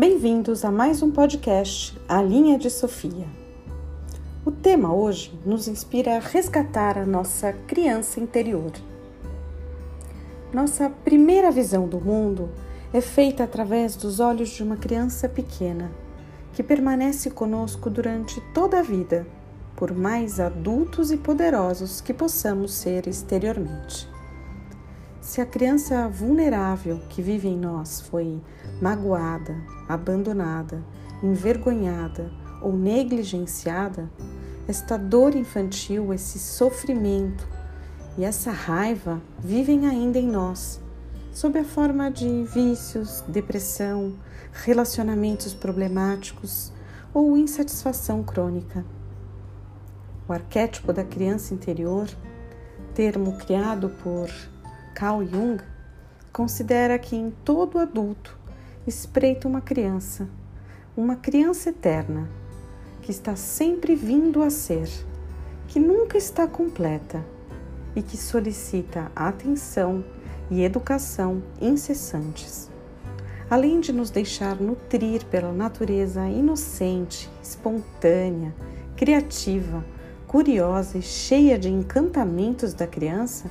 Bem-vindos a mais um podcast, A Linha de Sofia. O tema hoje nos inspira a resgatar a nossa criança interior. Nossa primeira visão do mundo é feita através dos olhos de uma criança pequena, que permanece conosco durante toda a vida, por mais adultos e poderosos que possamos ser exteriormente. Se a criança vulnerável que vive em nós foi magoada, abandonada, envergonhada ou negligenciada, esta dor infantil, esse sofrimento e essa raiva vivem ainda em nós, sob a forma de vícios, depressão, relacionamentos problemáticos ou insatisfação crônica. O arquétipo da criança interior, termo criado por Carl Jung, considera que em todo adulto espreita uma criança, uma criança eterna, que está sempre vindo a ser, que nunca está completa e que solicita atenção e educação incessantes. Além de nos deixar nutrir pela natureza inocente, espontânea, criativa, curiosa e cheia de encantamentos da criança,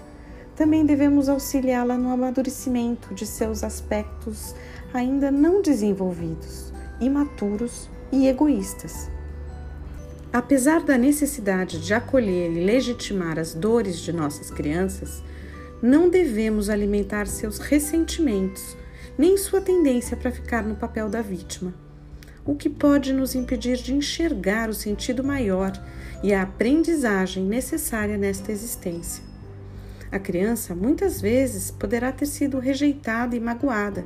também devemos auxiliá-la no amadurecimento de seus aspectos ainda não desenvolvidos, imaturos e egoístas. Apesar da necessidade de acolher e legitimar as dores de nossas crianças, não devemos alimentar seus ressentimentos, nem sua tendência para ficar no papel da vítima, o que pode nos impedir de enxergar o sentido maior e a aprendizagem necessária nesta existência. A criança muitas vezes poderá ter sido rejeitada e magoada.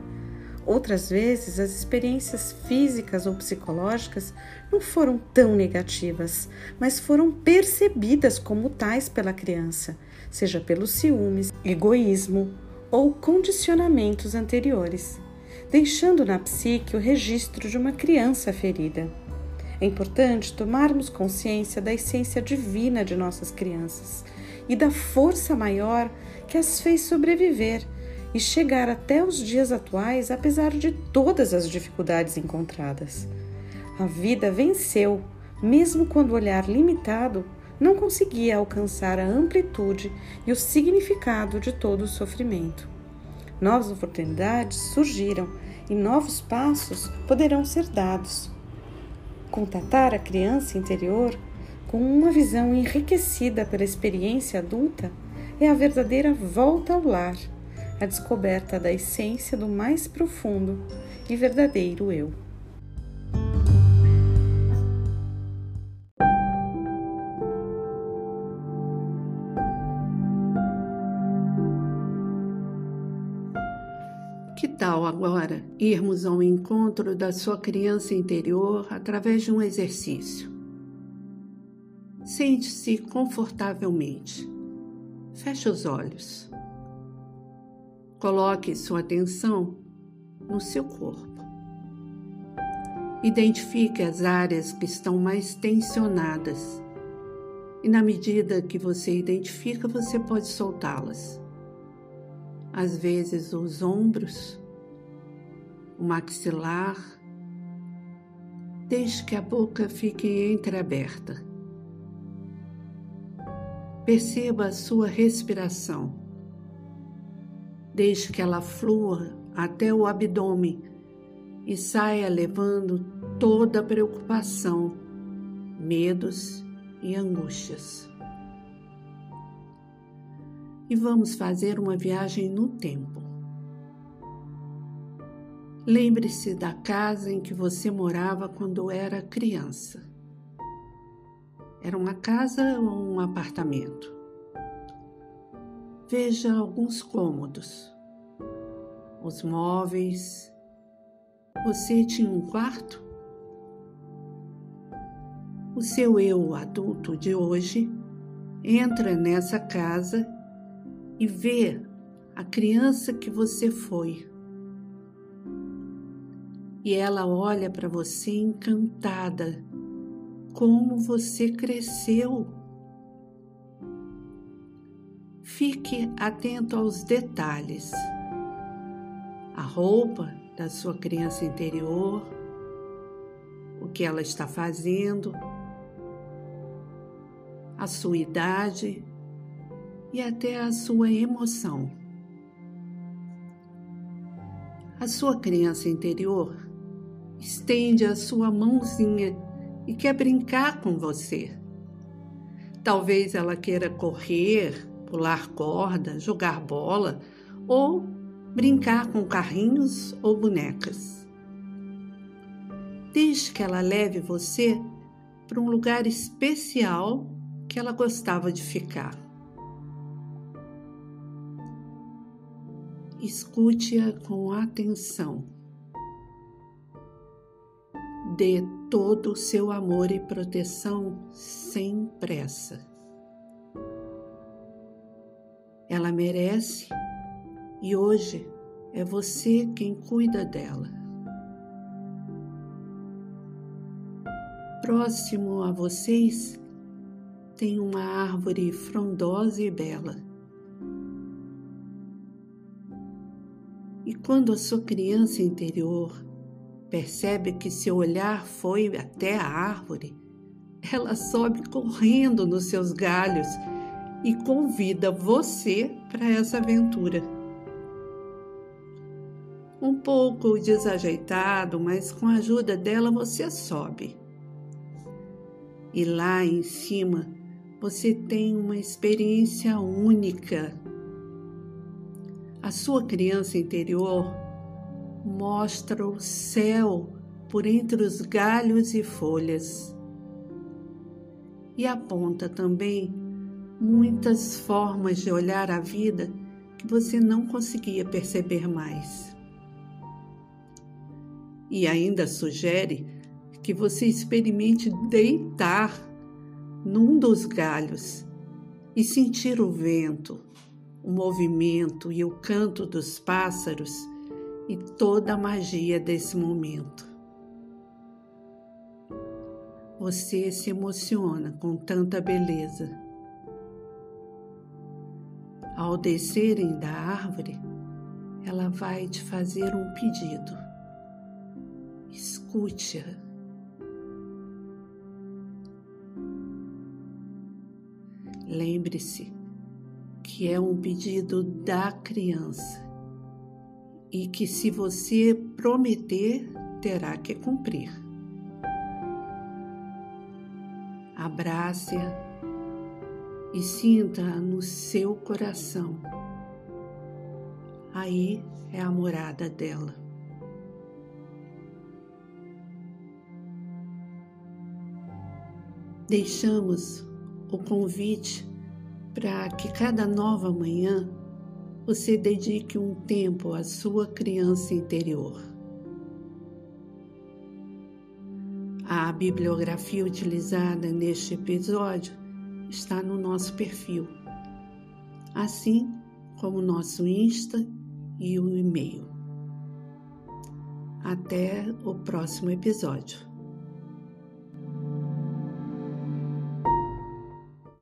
Outras vezes, as experiências físicas ou psicológicas não foram tão negativas, mas foram percebidas como tais pela criança, seja pelos ciúmes, egoísmo ou condicionamentos anteriores, deixando na psique o registro de uma criança ferida. É importante tomarmos consciência da essência divina de nossas crianças e da força maior que as fez sobreviver e chegar até os dias atuais, apesar de todas as dificuldades encontradas. A vida venceu, mesmo quando o olhar limitado não conseguia alcançar a amplitude e o significado de todo o sofrimento. Novas oportunidades surgiram e novos passos poderão ser dados. Contatar a criança interior com uma visão enriquecida pela experiência adulta, é a verdadeira volta ao lar, a descoberta da essência do mais profundo e verdadeiro eu. Que tal agora irmos ao encontro da sua criança interior através de um exercício? Sente-se confortavelmente. Feche os olhos. Coloque sua atenção no seu corpo. Identifique as áreas que estão mais tensionadas. E na medida que você identifica, você pode soltá-las. Às vezes, os ombros, o maxilar. Deixe que a boca fique entreaberta. Perceba a sua respiração. Deixe que ela flua até o abdômen e saia levando toda preocupação, medos e angústias. E vamos fazer uma viagem no tempo. Lembre-se da casa em que você morava quando era criança. Era uma casa ou um apartamento? Veja alguns cômodos, os móveis. Você tinha um quarto? O seu eu adulto de hoje entra nessa casa e vê a criança que você foi. E ela olha para você encantada como você cresceu. Fique atento aos detalhes. A roupa da sua criança interior, o que ela está fazendo, a sua idade e até a sua emoção. A sua criança interior estende a sua mãozinha e quer brincar com você. Talvez ela queira correr, pular corda, jogar bola ou brincar com carrinhos ou bonecas. Deixe que ela leve você para um lugar especial que ela gostava de ficar. Escute-a com atenção. Dê todo o seu amor e proteção sem pressa. Ela merece e hoje é você quem cuida dela. Próximo a vocês tem uma árvore frondosa e bela E quando a sua criança interior percebe que seu olhar foi até a árvore, ela sobe correndo nos seus galhos e convida você para essa aventura. Um pouco desajeitado, mas com a ajuda dela você sobe. E lá em cima você tem uma experiência única a sua criança interior mostra o céu por entre os galhos e folhas e aponta também muitas formas de olhar a vida que você não conseguia perceber mais. E ainda sugere que você experimente deitar num dos galhos e sentir o vento o movimento e o canto dos pássaros e toda a magia desse momento. Você se emociona com tanta beleza. Ao descerem da árvore, ela vai te fazer um pedido. Escute-a. Lembre-se que é um pedido da criança e que, se você prometer, terá que cumprir. Abrace-a e sinta-a no seu coração. Aí é a morada dela. Deixamos o convite para que cada nova manhã você dedique um tempo à sua criança interior. A bibliografia utilizada neste episódio está no nosso perfil, assim como nosso Insta e o e-mail. Até o próximo episódio.